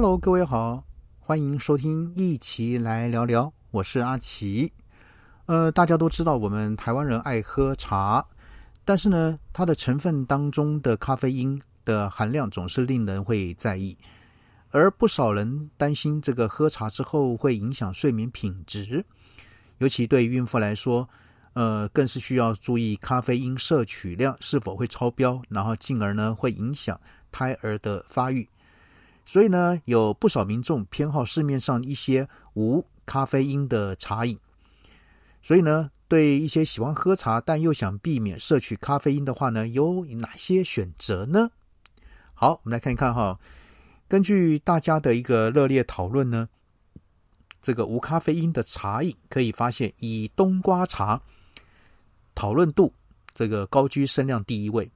Hello，各位好，欢迎收听一起来聊聊，我是阿奇。呃，大家都知道我们台湾人爱喝茶，但是呢，它的成分当中的咖啡因的含量总是令人会在意，而不少人担心这个喝茶之后会影响睡眠品质，尤其对孕妇来说，呃，更是需要注意咖啡因摄取量是否会超标，然后进而呢会影响胎儿的发育。所以呢，有不少民众偏好市面上一些无咖啡因的茶饮。所以呢，对一些喜欢喝茶但又想避免摄取咖啡因的话呢，有哪些选择呢？好，我们来看一看哈。根据大家的一个热烈讨论呢，这个无咖啡因的茶饮可以发现，以冬瓜茶讨论度这个高居声量第一位。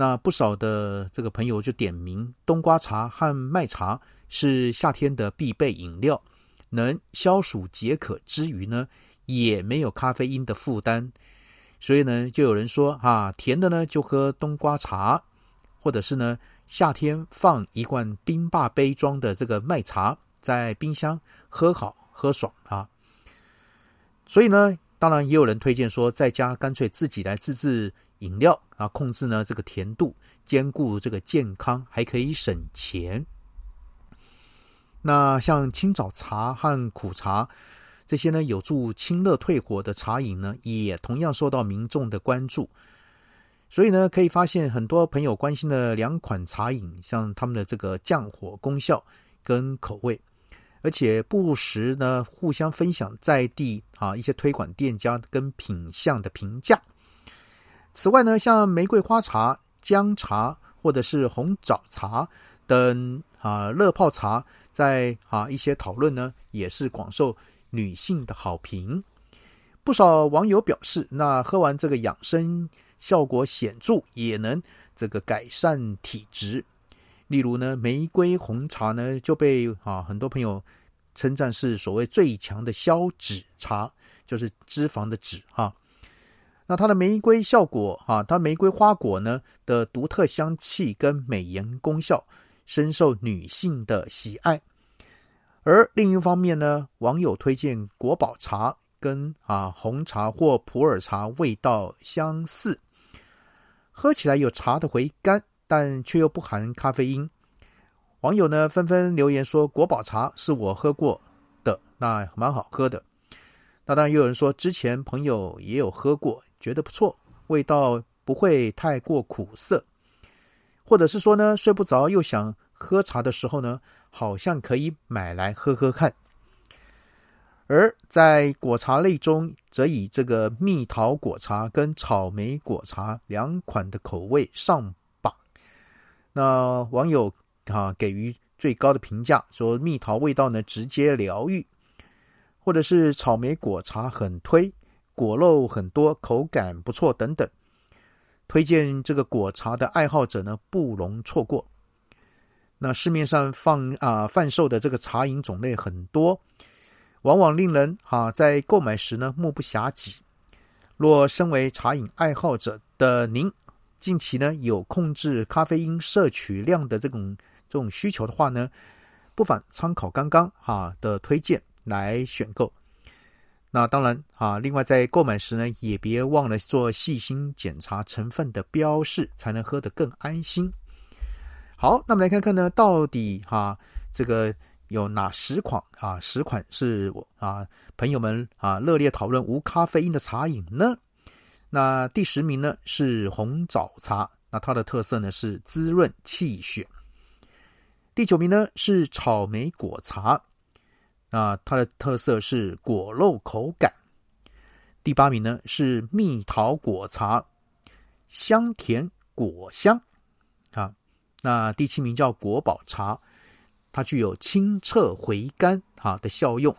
那不少的这个朋友就点名冬瓜茶和麦茶是夏天的必备饮料，能消暑解渴之余呢，也没有咖啡因的负担。所以呢，就有人说啊，甜的呢就喝冬瓜茶，或者是呢夏天放一罐冰霸杯装的这个麦茶在冰箱喝好喝爽啊。所以呢，当然也有人推荐说，在家干脆自己来自制。饮料啊，控制呢这个甜度，兼顾这个健康，还可以省钱。那像清早茶和苦茶这些呢，有助清热退火的茶饮呢，也同样受到民众的关注。所以呢，可以发现很多朋友关心的两款茶饮，像他们的这个降火功效跟口味，而且不时呢互相分享在地啊一些推广店家跟品相的评价。此外呢，像玫瑰花茶、姜茶或者是红枣茶等啊热泡茶，在啊一些讨论呢，也是广受女性的好评。不少网友表示，那喝完这个养生效果显著，也能这个改善体质。例如呢，玫瑰红茶呢就被啊很多朋友称赞是所谓最强的消脂茶，就是脂肪的脂哈。那它的玫瑰效果啊，它玫瑰花果呢的独特香气跟美颜功效，深受女性的喜爱。而另一方面呢，网友推荐国宝茶跟啊红茶或普洱茶味道相似，喝起来有茶的回甘，但却又不含咖啡因。网友呢纷纷留言说，国宝茶是我喝过的，那蛮好喝的。那当然，也有人说之前朋友也有喝过。觉得不错，味道不会太过苦涩，或者是说呢，睡不着又想喝茶的时候呢，好像可以买来喝喝看。而在果茶类中，则以这个蜜桃果茶跟草莓果茶两款的口味上榜。那网友啊给予最高的评价，说蜜桃味道呢直接疗愈，或者是草莓果茶很推。果肉很多，口感不错，等等。推荐这个果茶的爱好者呢，不容错过。那市面上放啊贩售的这个茶饮种类很多，往往令人哈在购买时呢目不暇接。若身为茶饮爱好者的您，近期呢有控制咖啡因摄取量的这种这种需求的话呢，不妨参考刚刚哈的推荐来选购。那当然啊，另外在购买时呢，也别忘了做细心检查成分的标示，才能喝得更安心。好，那么来看看呢，到底哈这个有哪十款啊？十款是我啊朋友们啊热烈讨论无咖啡因的茶饮呢？那第十名呢是红枣茶，那它的特色呢是滋润气血。第九名呢是草莓果茶。那它的特色是果肉口感。第八名呢是蜜桃果茶，香甜果香啊。那第七名叫国宝茶，它具有清澈回甘啊的效用。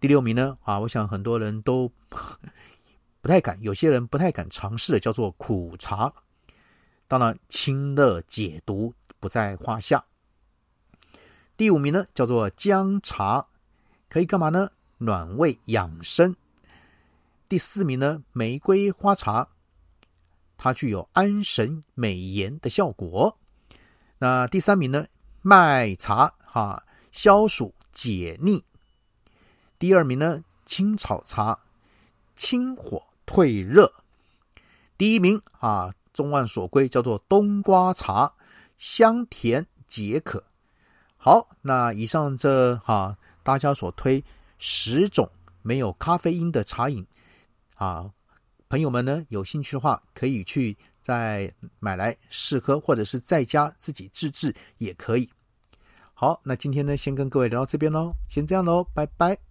第六名呢啊，我想很多人都 不太敢，有些人不太敢尝试的，叫做苦茶。当然，清热解毒不在话下。第五名呢，叫做姜茶，可以干嘛呢？暖胃养生。第四名呢，玫瑰花茶，它具有安神美颜的效果。那第三名呢，麦茶哈，消暑解腻。第二名呢，青草茶，清火退热。第一名啊，众望所归，叫做冬瓜茶，香甜解渴。好，那以上这哈大家所推十种没有咖啡因的茶饮啊，朋友们呢有兴趣的话，可以去再买来试喝，或者是在家自己自制也可以。好，那今天呢，先跟各位聊到这边喽，先这样喽，拜拜。